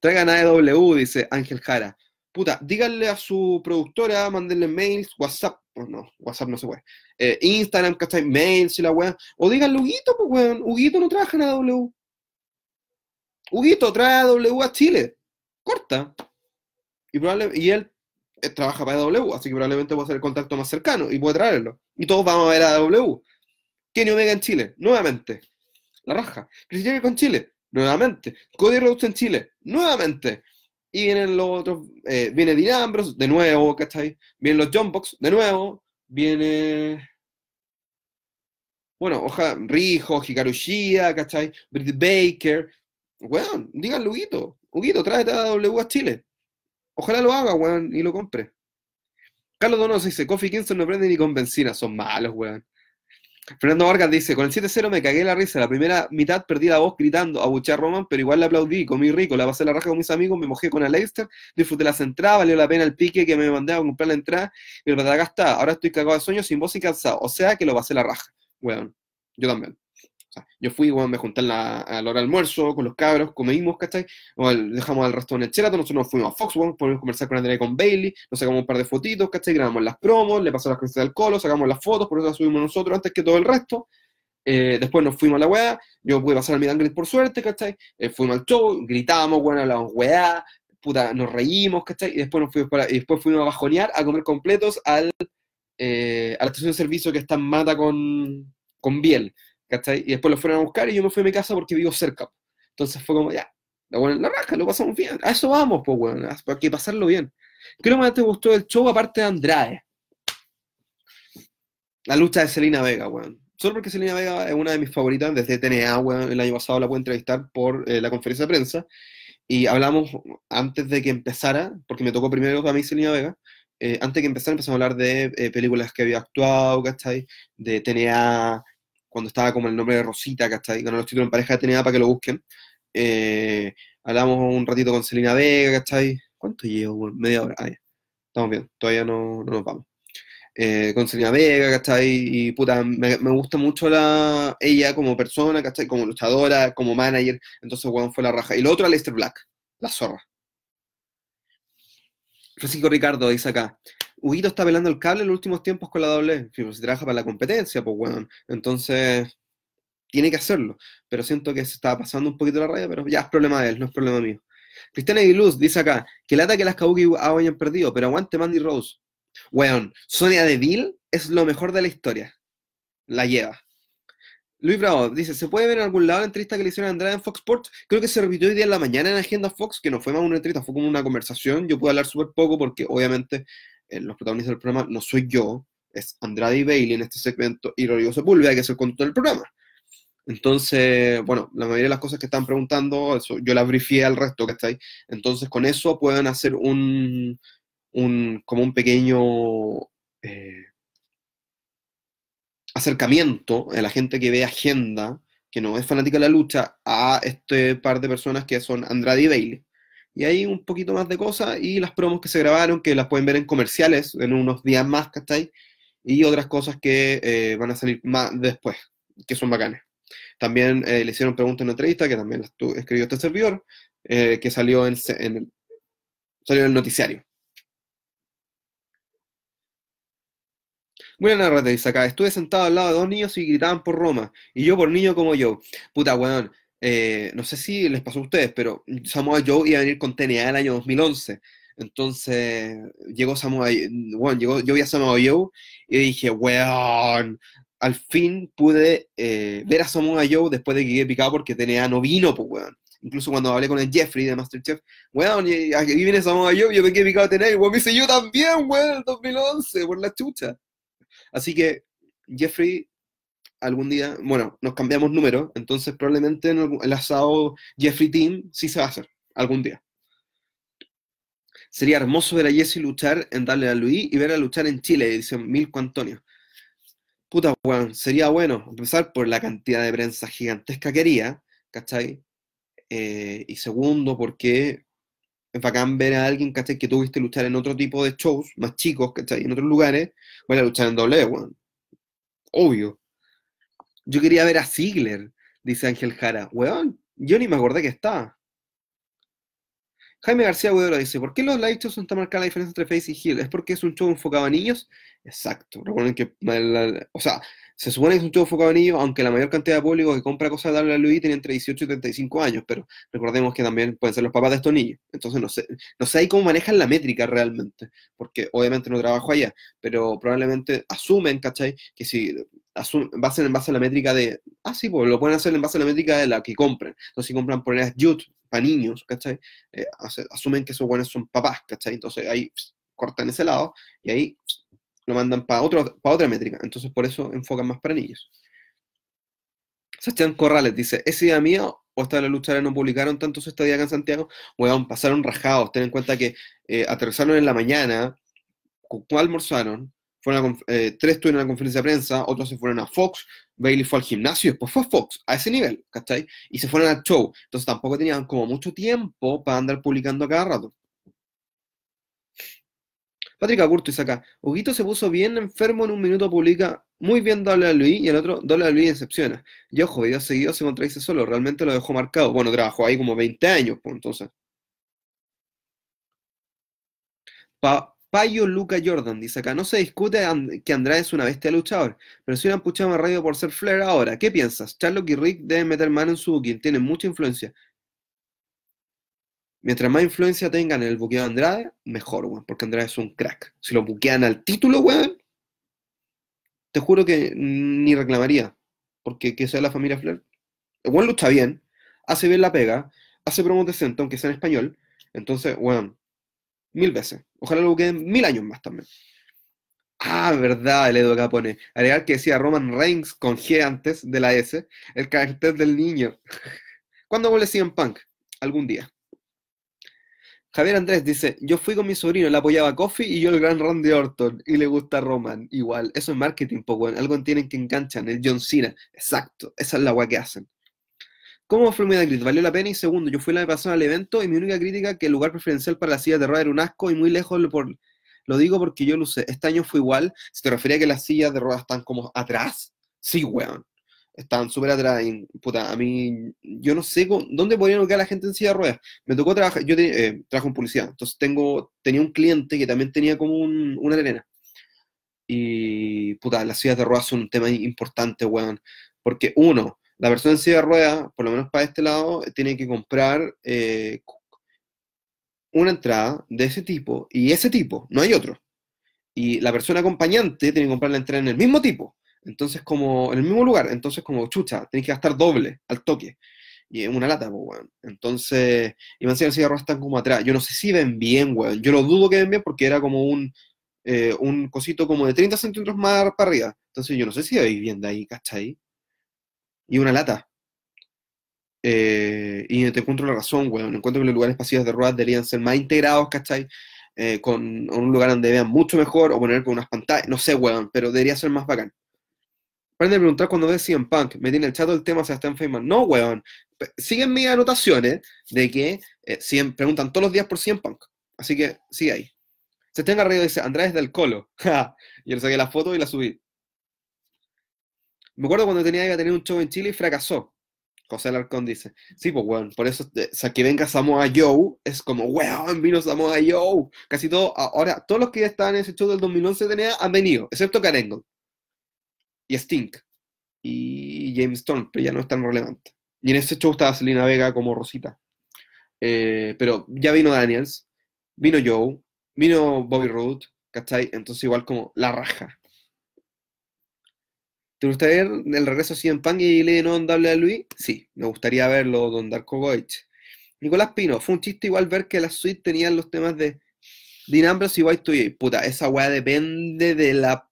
Traigan a EW, dice Ángel Jara puta, díganle a su productora, mándenle mails, WhatsApp, pues no, WhatsApp no se puede, eh, Instagram, ¿cachai? Mails y la weá, o díganle Huguito, pues weón, Huguito no trabaja en AW. Huguito trae a W a Chile, corta. Y, probable, y él eh, trabaja para AW, así que probablemente a ser el contacto más cercano y puede traerlo. Y todos vamos a ver a AW. Kenny Omega en Chile, nuevamente. La raja. Chris Jericho con Chile, nuevamente. Cody Rhodes en Chile, nuevamente. Y vienen los otros, eh, viene Dinambros, de nuevo, ¿cachai? Vienen los Jumpbox, de nuevo. Viene. Bueno, ojalá, Rijo, Hikaru Shia, ¿cachai? Britt Baker. Weón, díganle, Huguito. Huguito, tráete a W a Chile. Ojalá lo haga, weón, y lo compre. Carlos Donoso dice, Coffee Kingston no prende ni con benzina, son malos, weón. Fernando Vargas dice, con el 7-0 me cagué la risa, la primera mitad perdí la voz gritando, a Roman, pero igual le aplaudí, comí rico, la pasé la raja con mis amigos, me mojé con Aleister, disfruté las entradas, valió la pena el pique que me mandé a comprar la entrada, y el acá está, ahora estoy cagado de sueño, sin voz y cansado, o sea que lo pasé la raja, weón, yo también. O sea, yo fui, weón, me junté a la, a la hora del almuerzo con los cabros, comimos, ¿cachai? O dejamos al resto en el Sheraton, nosotros nos fuimos a Fox, weón, pudimos conversar con Andrea y con Bailey, nos sacamos un par de fotitos, ¿cachai? Grabamos las promos, le pasó las cosas del colo, sacamos las fotos, por eso las subimos nosotros antes que todo el resto. Eh, después nos fuimos a la weá, yo pude pasar al Midangrid por suerte, ¿cachai? Eh, fuimos al show, gritábamos, weón, hablábamos weá, puta, nos reímos, ¿cachai? Y después, nos fuimos para- y después fuimos a bajonear, a comer completos al, eh, a la estación de servicio que está en Mata con, con Biel, ¿cachai? Y después lo fueron a buscar y yo me fui a mi casa porque vivo cerca. Entonces fue como, ya, la, buena- la raja, lo pasamos bien. A eso vamos, pues, weón, hay que pasarlo bien. ¿Qué más te gustó del show aparte de Andrade? La lucha de Selena Vega, weón. Solo porque Selena Vega es una de mis favoritas desde TNA, weón. El año pasado la pude entrevistar por eh, la conferencia de prensa. Y hablamos antes de que empezara, porque me tocó primero a mí Selena Vega. eh, antes de que empezara empezamos a hablar de eh, películas que había actuado, ¿cachai? De TNA, cuando estaba como el nombre de Rosita, ¿cachai? Ganó los títulos en pareja de TNA para que lo busquen. Eh, hablamos un ratito con Selena Vega, ¿cachai? ¿Cuánto llevo? Media hora. Ah, ya. Estamos bien, todavía no, no nos vamos eh, con Selena Vega, ¿cachai? Y puta, me, gusta mucho la, ella como persona, ¿cachai? Como luchadora, como manager, entonces, weón, fue la raja. Y lo otro, Aleister Black, la zorra. Francisco Ricardo dice acá, Huguito está pelando el cable en los últimos tiempos con la doble, si se trabaja para la competencia, pues, weón. Entonces, tiene que hacerlo, pero siento que se está pasando un poquito la raya, pero ya es problema de él, no es problema mío. Cristiana Aguiluz dice acá, que lata que las Kabuki hayan perdido, pero aguante Mandy Rose. Weón, Sonia Deville es lo mejor de la historia. La lleva. Luis Bravo dice, ¿se puede ver en algún lado la entrevista que le hicieron a Andrade en Fox Sports? Creo que se repitió hoy día en la mañana en Agenda Fox, que no fue más una entrevista, fue como una conversación. Yo pude hablar súper poco porque obviamente los protagonistas del programa no soy yo, es Andrade y Bailey en este segmento y Rodrigo Sepúlveda, que es el conductor del programa. Entonces, bueno, la mayoría de las cosas que están preguntando, eso, yo las brifié al resto, que está ahí. Entonces, con eso pueden hacer un, un como un pequeño eh, acercamiento a la gente que ve agenda, que no es fanática de la lucha, a este par de personas que son Andrade y Bailey. Y hay un poquito más de cosas y las promos que se grabaron, que las pueden ver en comerciales en unos días más, ¿cachai? Y otras cosas que eh, van a salir más después, que son bacanes. También eh, le hicieron preguntas en una entrevista, que también las escribió este servidor, eh, que salió en, en el, salió en el noticiario. Buena narrata, dice acá. Estuve sentado al lado de dos niños y gritaban por Roma. Y yo por niño como yo. Puta, weón. Eh, no sé si les pasó a ustedes, pero Samoa Joe iba a venir con TNA el año 2011. Entonces, llegó Samoa, bueno, llegó, yo vi a Samoa Joe y dije, weón, al fin pude eh, ver a Samoa Joe después de que quedé picado porque TNA no vino, pues, weón. Incluso cuando hablé con el Jeffrey de Masterchef, weón, y aquí viene Samoa Joe, yo me quedé picado de TNA weón me dice, yo también, weón, el 2011, por la chucha. Así que, Jeffrey, algún día, bueno, nos cambiamos número, entonces probablemente en el asado Jeffrey Team sí se va a hacer, algún día. Sería hermoso ver a Jesse luchar en Darle a Luis y ver a luchar en Chile, dice Milko Antonio. Puta, weón, sería bueno, empezar por la cantidad de prensa gigantesca que haría, ¿cachai? Eh, y segundo, porque es bacán ver a alguien, ¿cachai? Que tuviste luchar en otro tipo de shows, más chicos, ¿cachai? En otros lugares, vaya a luchar en doble, weón. Obvio. Yo quería ver a Ziggler, dice Ángel Jara. Weón, yo ni me acordé que estaba. Jaime García Huidoro dice, ¿por qué los live shows son tan marcada la diferencia entre Face y Heel? ¿Es porque es un show enfocado a niños? Exacto. Recuerden que, la- la- o sea, se supone que es un show enfocado a niños, aunque la mayor cantidad de público que compra cosas de WWE tiene entre 18 y 35 años, pero recordemos que también pueden ser los papás de estos niños. Entonces, no sé, no sé ahí cómo manejan la métrica realmente, porque obviamente no trabajo allá, pero probablemente asumen, ¿cachai? Que si basen en base a la métrica de, ah, sí, pues lo pueden hacer en base a la métrica de la que compren. Entonces, si compran por ellas youth, para niños, ¿cachai? Eh, asumen que esos buenos son papás, ¿cachai? Entonces ahí cortan ese lado y ahí lo mandan para otra métrica. Entonces por eso enfocan más para niños. Sebastián Corrales dice, ¿es idea mía o de los luchadores no publicaron tantos este día acá en Santiago? Weón, pasaron rajados. Ten en cuenta que eh, aterrizaron en la mañana, cu- almorzaron, fueron a eh, tres estuvieron en la conferencia de prensa, otros se fueron a Fox, Bailey fue al gimnasio, después fue a Fox, a ese nivel, ¿cachai? Y se fueron al show. Entonces tampoco tenían como mucho tiempo para andar publicando a cada rato. Patrick Agurto dice acá, Huguito se puso bien enfermo en un minuto, publica muy bien Luis y el otro Luis decepciona. Y ojo, video seguido se contradice solo, realmente lo dejó marcado. Bueno, trabajó ahí como 20 años, pues entonces. Payo Luca Jordan dice acá, no se discute que Andrade es una bestia luchador, pero si han puchado más rápido por ser Flair ahora, ¿qué piensas? Charlotte y Rick deben meter mano en su booking, tienen mucha influencia. Mientras más influencia tengan en el buqueo de Andrade, mejor, weón, porque Andrade es un crack. Si lo buquean al título, weón, te juro que ni reclamaría, porque que sea la familia Flair. El weón lucha bien, hace bien la pega, hace promos decentes, aunque sea en español, entonces, weón, mil veces. Ojalá lo buqueen mil años más también. Ah, verdad, el Edo acá pone. Agregar que decía Roman Reigns con G antes de la S, el carácter del niño. ¿Cuándo vuelve en Punk? Algún día. Javier Andrés dice, yo fui con mi sobrino, le apoyaba a Coffee y yo el gran Randy Orton, y le gusta Roman, igual, eso es marketing, poco, algo tienen que enganchan, el John Cena, exacto, esa es la agua que hacen. ¿Cómo fue mi grit? ¿Valió la pena? Y segundo, yo fui la pasada al evento y mi única crítica que el lugar preferencial para la silla de ruedas era un asco y muy lejos, por, lo digo porque yo lo sé, este año fue igual, si te refería a que las sillas de ruedas están como atrás, sí, weón, estaban súper atrás. Puta, a mí, yo no sé dónde podrían ubicar a la gente en silla de ruedas. Me tocó trabajar, yo eh, trabajo en publicidad, entonces tengo, tenía un cliente que también tenía como una arena. Y, puta, las sillas de ruedas son un tema importante, weón. Porque, uno, la persona en silla de ruedas, por lo menos para este lado, tiene que comprar eh, una entrada de ese tipo y ese tipo, no hay otro. Y la persona acompañante tiene que comprar la entrada en el mismo tipo. Entonces, como en el mismo lugar, entonces como chucha, tenés que gastar doble al toque. Y es una lata, pues, weón. Entonces, y me el cigarro están como atrás. Yo no sé si ven bien, weón. Yo lo dudo que ven bien porque era como un, eh, un cosito como de 30 centímetros más para arriba. Entonces, yo no sé si veis bien de ahí, ¿cachai? Y una lata. Eh, y te encuentro la razón, weón. Encuentro que los lugares pasivos de ruedas deberían ser más integrados, ¿cachai? Eh, con un lugar donde vean mucho mejor o poner con unas pantallas, no sé, weón, pero debería ser más bacán. Aprende a preguntar cuando ves CM Punk. Me tiene el chat el tema Sebastián Feynman. No, weón. Siguen mis anotaciones de que eh, preguntan todos los días por CM Punk. Así que sigue ahí. Se tenga arriba dice, Andrés del Colo. y le saqué la foto y la subí. Me acuerdo cuando tenía que tener un show en Chile y fracasó. José Alarcón dice, sí, pues weón, por eso, o sea, que venga Samoa Joe, es como, weón, vino Samoa Joe. Casi todo, ahora, todos los que estaban en ese show del 2011 tenía, han venido, excepto Karengo y Stink y James Stone, pero ya no es tan relevante. Y en ese show estaba Selena Vega como Rosita. Eh, pero ya vino Daniels, vino Joe, vino Bobby Roode, ¿cachai? Entonces igual como la raja. ¿Te gustaría ver el regreso así en Pang y Lennon Luis? Sí, me gustaría verlo, Don Darko Goich. Nicolás Pino, fue un chiste igual ver que la suite tenían los temas de Dean y White to Puta, esa weá depende de la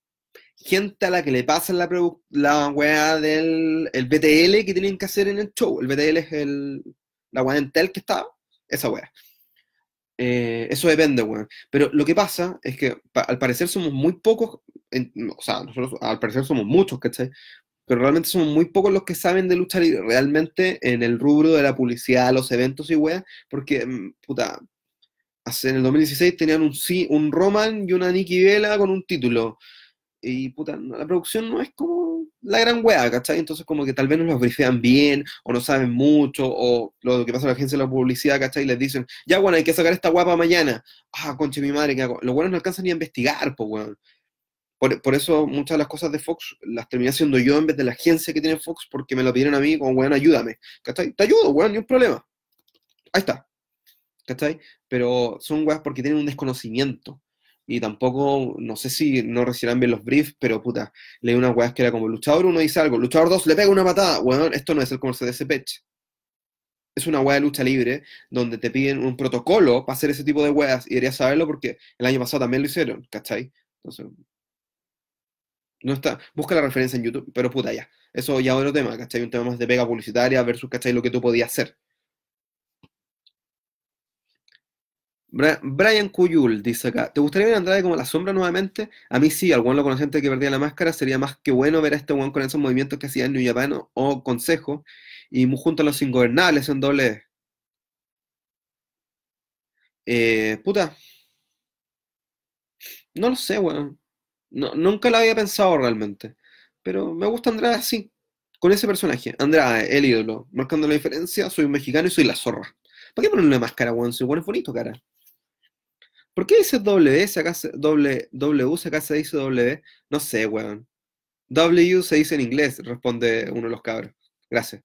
gente a la que le pasan la, la weá del el BTL que tienen que hacer en el show. El BTL es el, la weá en tel que está, esa weá. Eh, eso depende, weón. Pero lo que pasa es que al parecer somos muy pocos, o sea, nosotros al parecer somos muchos, ¿cachai? Pero realmente somos muy pocos los que saben de luchar realmente en el rubro de la publicidad, los eventos y weá, porque, mm, puta, en el 2016 tenían un, un Roman y una Nikki Vela con un título y puta, la producción no es como la gran wea, ¿cachai? Entonces como que tal vez no los brifean bien, o no saben mucho, o lo que pasa en la agencia de la publicidad, ¿cachai? Les dicen, ya bueno, hay que sacar esta guapa mañana. Ah, conche mi madre, ¿qué hago? Los buenos no alcanzan ni a investigar, pues weón. Por, eso muchas de las cosas de Fox las terminé haciendo yo en vez de la agencia que tiene Fox porque me lo pidieron a mí como, weón, ayúdame. ¿Cachai? Te ayudo, weón, ni un problema. Ahí está. ¿Cachai? Pero son weas porque tienen un desconocimiento y tampoco, no sé si no recibirán bien los briefs, pero puta, leí una weas que era como luchador uno dice algo, luchador 2 le pega una patada, bueno, esto no es el comercio de ese pech. Es una wea de lucha libre donde te piden un protocolo para hacer ese tipo de weas y deberías saberlo porque el año pasado también lo hicieron, ¿cachai? Entonces, no está, busca la referencia en YouTube, pero puta ya, eso ya otro tema, ¿cachai? Un tema más de pega publicitaria versus, ¿cachai? Lo que tú podías hacer. Brian Cuyul dice acá, ¿te gustaría ver a Andrade como la sombra nuevamente? A mí sí, al lo conociente que perdía la máscara, sería más que bueno ver a este one con esos movimientos que hacía en New Japan o Consejo, y junto a los ingobernables en doble eh, puta. No lo sé, weón. No, nunca lo había pensado realmente. Pero me gusta Andrade así, con ese personaje. Andrade, el ídolo, marcando la diferencia, soy un mexicano y soy la zorra. ¿Para qué ponerle máscara, weón? Si weón es bonito, cara. ¿Por qué dice W? Si acá se, doble, W, acá se dice W. No sé, weón. W se dice en inglés, responde uno de los cabros. Gracias.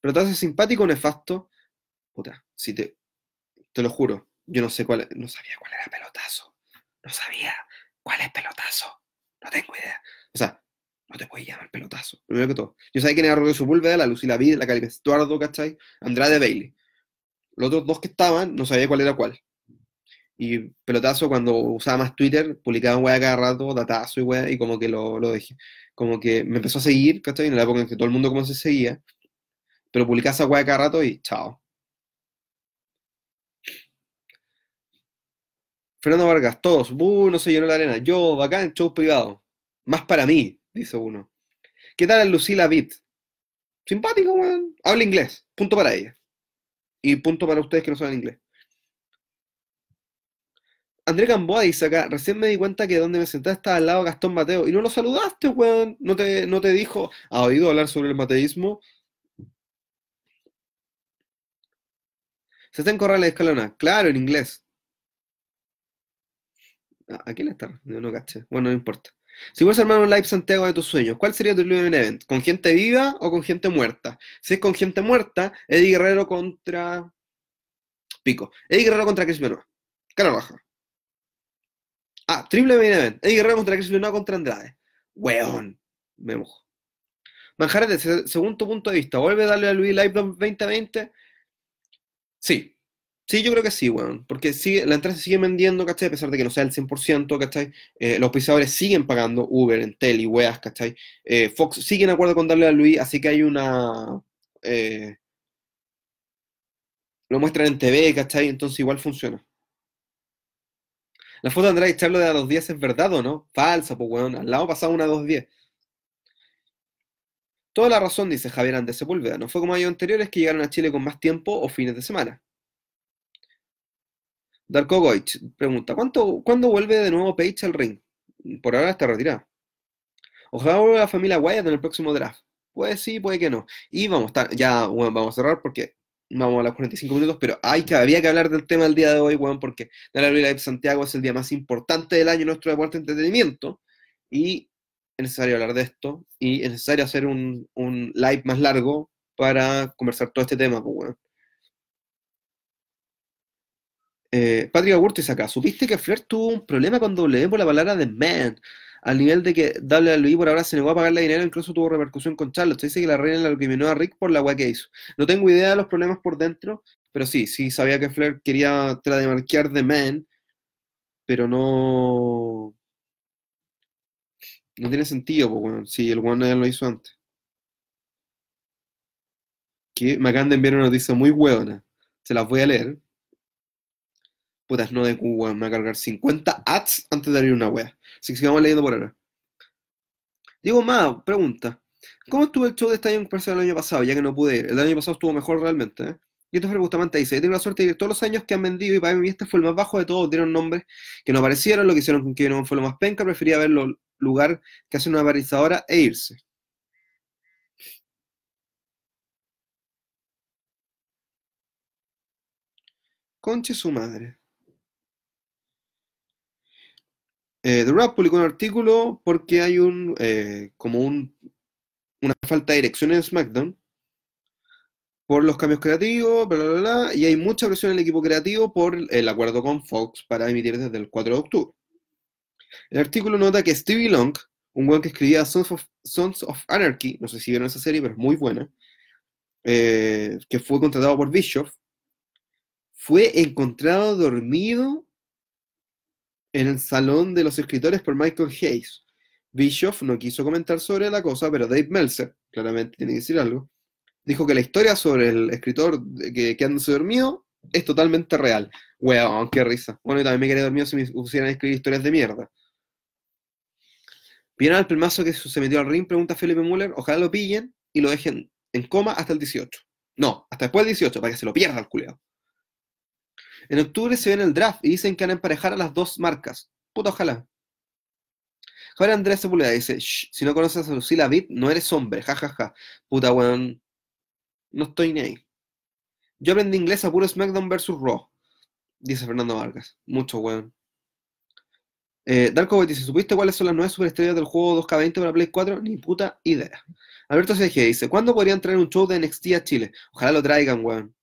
Pero te simpático o nefasto. Puta, si te. Te lo juro. Yo no sé cuál. No sabía cuál era pelotazo. No sabía cuál es pelotazo. No tengo idea. O sea, no te puedes llamar pelotazo. Primero que todo. Yo sabía quién era Rodrigo Sepúlveda, la Lucila Vida, la Cali Estuardo, ¿cachai? Andrade Bailey. Los otros dos que estaban, no sabía cuál era cuál. Y pelotazo, cuando usaba más Twitter, publicaba un weá cada rato, datazo y weá, y como que lo, lo dejé. Como que me empezó a seguir, ¿cachai? En la época en que todo el mundo como se seguía. Pero publicaba esa weá cada rato y chao. Fernando Vargas, todos, buh, no se llenó la arena. Yo, bacán, show privado. Más para mí, dice uno. ¿Qué tal Lucila Beat? Simpático, weón. Habla inglés. Punto para ella. Y punto para ustedes que no saben inglés. André Gamboa dice acá, recién me di cuenta que donde me senté estaba al lado Gastón Mateo. Y no lo saludaste, weón. No te, no te dijo, ¿ha oído hablar sobre el mateísmo? Se está en Corrales de Escalona. Claro, en inglés. ¿A quién está? No, no caché. Bueno, no importa. Si puedes armar un live Santiago de tus sueños, ¿cuál sería tu live event? ¿Con gente viva o con gente muerta? Si es con gente muerta, Eddie Guerrero contra. Pico. Eddie Guerrero contra Chris Benoit. Cara baja. Ah, triple main event. Eddie Guerrero contra Chris Benoit contra Andrade. Weón. Me mojo. Manjarres, según tu punto de vista, ¿vuelve a darle a Luis Live 2020? Sí, Sí, yo creo que sí, weón. Porque la entrada se sigue vendiendo, ¿cachai? A pesar de que no sea el 100%, ¿cachai? Eh, los pisadores siguen pagando Uber, Entel y weas, ¿cachai? Eh, Fox sigue en acuerdo con darle a Luis, así que hay una... Eh, lo muestran en TV, ¿cachai? Entonces igual funciona. La foto de Andrade Charlo de a 2.10 es verdad o no? Falsa, pues weón. Al lado pasaba una 2.10. Toda la razón, dice Javier Andes Sepúlveda. No fue como años anteriores que llegaron a Chile con más tiempo o fines de semana. Darko Goich pregunta, ¿cuánto, ¿cuándo vuelve de nuevo Page al ring? Por ahora está retirado. Ojalá vuelva la familia Wyatt en el próximo draft. Puede sí, puede que no. Y vamos ya, vamos a cerrar porque vamos a las 45 minutos, pero hay que, había que hablar del tema del día de hoy, bueno, porque la Live Santiago es el día más importante del año en nuestro deporte de entretenimiento y es necesario hablar de esto y es necesario hacer un, live más largo para conversar todo este tema, pues, bueno. Eh, Patrick Agurto dice acá, ¿supiste que Flair tuvo un problema con W por la palabra de man? Al nivel de que WWE por ahora se negó a pagarle dinero, incluso tuvo repercusión con Charlotte. Dice que la reina la eliminó a Rick por la weá que hizo. No tengo idea de los problemas por dentro, pero sí, sí sabía que Flair quería trademarquear The Man, pero no. No tiene sentido, pues, bueno, si el One lo hizo antes. Que me acaban de enviar una noticia muy hueona. Se las voy a leer. Putas, no de Cuba, me va a cargar 50 ads antes de abrir una wea. Así que sigamos leyendo por ahora. Diego Ma, pregunta. ¿Cómo estuvo el show de año en comparación al año pasado? Ya que no pude ir. El año pasado estuvo mejor realmente, ¿eh? Y esto fue Bustamante dice, he tenido la suerte de ir todos los años que han vendido y para mí este fue el más bajo de todos, dieron nombres que no aparecieron, lo que hicieron con que no fue lo más penca, prefería verlo lugar que hace una barizadora e irse. Conche su madre. Eh, The Rap publicó un artículo porque hay un eh, como un, una falta de dirección en SmackDown por los cambios creativos, bla, bla, bla, y hay mucha presión en el equipo creativo por el acuerdo con Fox para emitir desde el 4 de octubre. El artículo nota que Stevie Long, un buen que escribía Sons of, Sons of Anarchy, no sé si vieron esa serie, pero es muy buena, eh, que fue contratado por Bischoff, fue encontrado dormido en el salón de los escritores por Michael Hayes. Bischoff no quiso comentar sobre la cosa, pero Dave Meltzer, claramente tiene que decir algo, dijo que la historia sobre el escritor que quedándose dormido es totalmente real. Weón, qué risa. Bueno, yo también me quería dormir si me pusieran a escribir historias de mierda. ¿Vieron al pelmazo que se metió al ring? Pregunta Felipe Müller. Ojalá lo pillen y lo dejen en coma hasta el 18. No, hasta después del 18, para que se lo pierda el culeado. En octubre se viene el draft y dicen que van a emparejar a las dos marcas. Puta, ojalá. Javier Andrés Sepulveda dice, "Shh, si no conoces a Lucila Vitt, no eres hombre, jajaja. Puta, weón. No estoy ni ahí. Yo aprendí inglés a puro SmackDown vs. Raw, dice Fernando Vargas. Mucho, weón. Eh, Darko Boy dice, ¿supiste cuáles son las nueve superestrellas del juego 2K20 para Play 4? Ni puta idea. Alberto CG dice, ¿cuándo podrían traer un show de NXT a Chile? Ojalá lo traigan, weón.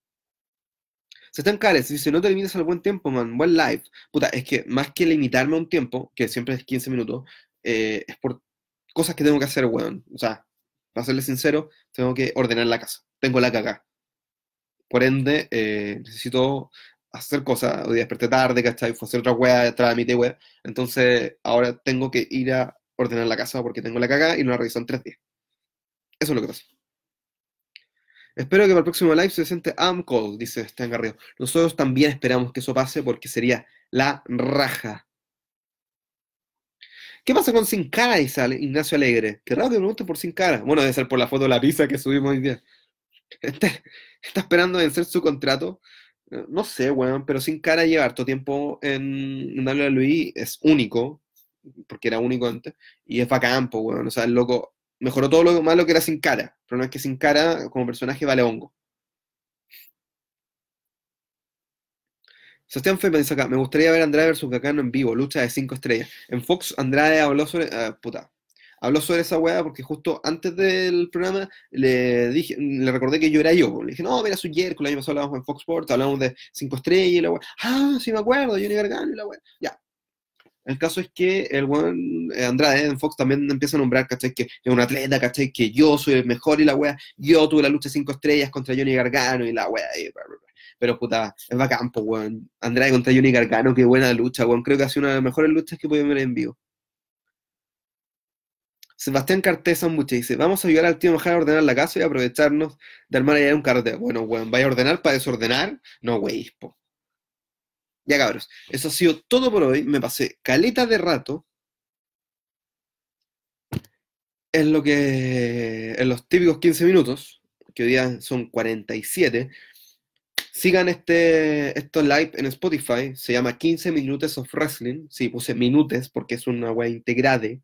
Se están cares, dice, no te limites al buen tiempo, man, buen live. Puta, es que más que limitarme a un tiempo, que siempre es 15 minutos, eh, es por cosas que tengo que hacer, weón. O sea, para serle sincero, tengo que ordenar la casa. Tengo la caca. Por ende, eh, necesito hacer cosas. Hoy desperté tarde, ¿cachai? Fue hacer otra weá, trámite, weá. Entonces, ahora tengo que ir a ordenar la casa porque tengo la caca y no la reviso en tres días. Eso es lo que pasa. Espero que para el próximo live se presente Am Call, dice Stan Garrido. Nosotros también esperamos que eso pase porque sería la raja. ¿Qué pasa con Sin Cara? Dice Ignacio Alegre. Qué raro que me por Sin Cara. Bueno, debe ser por la foto de la pizza que subimos hoy día. Este- está esperando vencer su contrato. Eh, No sé, weón, pero Sin Cara lleva harto tiempo en, en WWE. Es único, porque era único antes. Y es bacán, weón. O sea, el loco mejoró todo lo malo que era Sin Cara. Pero no es que Sin Cara, como personaje, vale hongo. Sebastián Fepa dice acá, me gustaría ver a Andrade versus Cacano en vivo, lucha de 5 estrellas. En Fox, Andrade habló sobre, ah, puta, habló sobre esa weá porque justo antes del programa le dije, le recordé que yo era yo. Le dije, no, mira, soy Jerko, el año pasado hablábamos en Fox Sports, hablamos de 5 estrellas y la weá. Ah, sí me acuerdo, Johnny Gargano y la weá. Ya. El caso es que el weón eh, Andrade en Fox también empieza a nombrar, ¿cachai? Que es un atleta, ¿cachai? Que yo soy el mejor y la weá. Yo tuve la lucha 5 estrellas contra Johnny Gargano y la bla. Pero puta, es bacán, pues, weón. Andrade contra Johnny Gargano, qué buena lucha, weón. Creo que ha sido una de las mejores luchas que podido ver en vivo. Sebastián Cartesa mucho dice, vamos a ayudar al tío Majara a ordenar la casa y aprovecharnos de armar allá un cartel. Bueno, weón, ¿vaya a ordenar para desordenar? No, wey, po. Ya cabros, eso ha sido todo por hoy. Me pasé caleta de rato. En lo que. En los típicos 15 minutos, que hoy día son 47. Sigan este, estos live en Spotify. Se llama 15 Minutes of Wrestling. Sí, puse minutes porque es una wea integrade.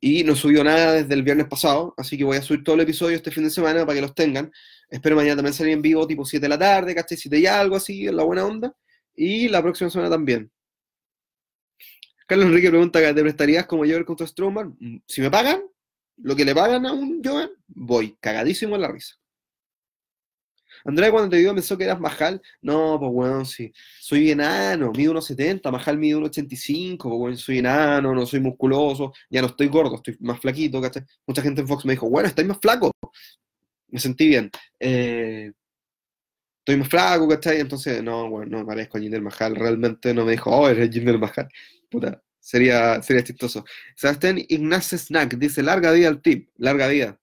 Y no subió nada desde el viernes pasado, así que voy a subir todo el episodio este fin de semana para que los tengan. Espero mañana también salir en vivo tipo 7 de la tarde, ¿cachai? 7 y algo así, en la buena onda. Y la próxima semana también. Carlos Enrique pregunta, ¿te prestarías como Jover contra Strowman? Mm, Si me pagan, lo que le pagan a un Jover, voy cagadísimo en la risa. Andrea cuando te digo pensó que eras Majal, no, pues bueno, sí, soy enano, mido unos 70, Majal mide unos 85, pues bueno, soy enano, no soy musculoso, ya no estoy gordo, estoy más flaquito, ¿cachai? Mucha gente en Fox me dijo, bueno, estáis más flaco. Me sentí bien. Eh, estoy más flaco, ¿cachai? Entonces, no, bueno, no me parezco a Jinder Mahal. Realmente no me dijo, oh, eres Jinder Mahal. Puta, sería, sería chistoso. Sebastián Ignacio Snack dice, larga vida al tip, larga vida.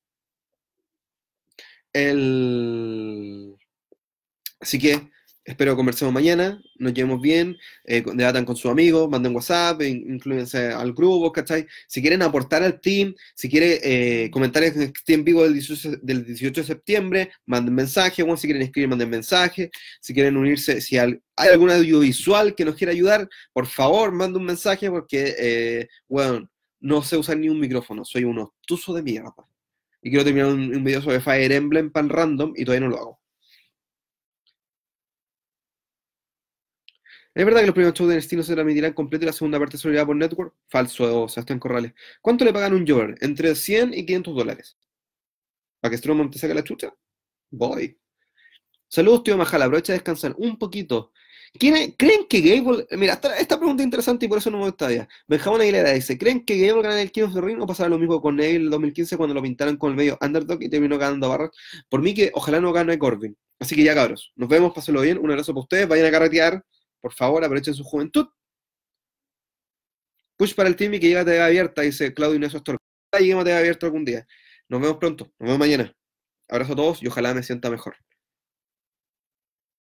El... Así que espero conversemos mañana, nos llevemos bien, eh, debatan con sus amigos, manden WhatsApp, in- inclúyense al grupo, ¿cachai? Si quieren aportar al team, si quieren eh, comentarios que estén en vivo del 18, del 18 de septiembre, manden mensaje, bueno, si quieren escribir, manden mensaje, si quieren unirse, si hay algún audiovisual que nos quiera ayudar, por favor, manden un mensaje porque, eh, bueno, no sé usar ni un micrófono, soy un obtuso de mierda. Y quiero terminar un, un video sobre Fire Emblem pan random y todavía no lo hago. ¿Es verdad que los primeros shows de NXT no se transmitirán completo y la segunda parte se por Network? Falso, Sebastián Corrales. ¿Cuánto le pagan un Jover? Entre 100 y 500 dólares. ¿Para que Strowman te saque la chucha? Voy. Saludos, tío Majal. Aprovecha de descansar un poquito. ¿Quién- ¿Creen que Gable... Mira, esta, pregunta es interesante y por eso no me gusta ya. Benjamín Aguilera dice, ¿creen que Gable gana el King of the Ring o pasará lo mismo con Neville en el 2015 cuando lo pintaron con el medio underdog y terminó ganando a Barrett? Por mí que ojalá no gane Corbin. Así que ya cabros, nos vemos, pásenlo bien, un abrazo para ustedes, vayan a carretear, por favor, aprovechen su juventud. Push para el team y que llegue a TV abierta, dice Claudio Inés Astor. Ojalá lleguemos a TV abierta algún día. Nos vemos pronto, nos vemos mañana. Abrazo a todos y ojalá me sienta mejor.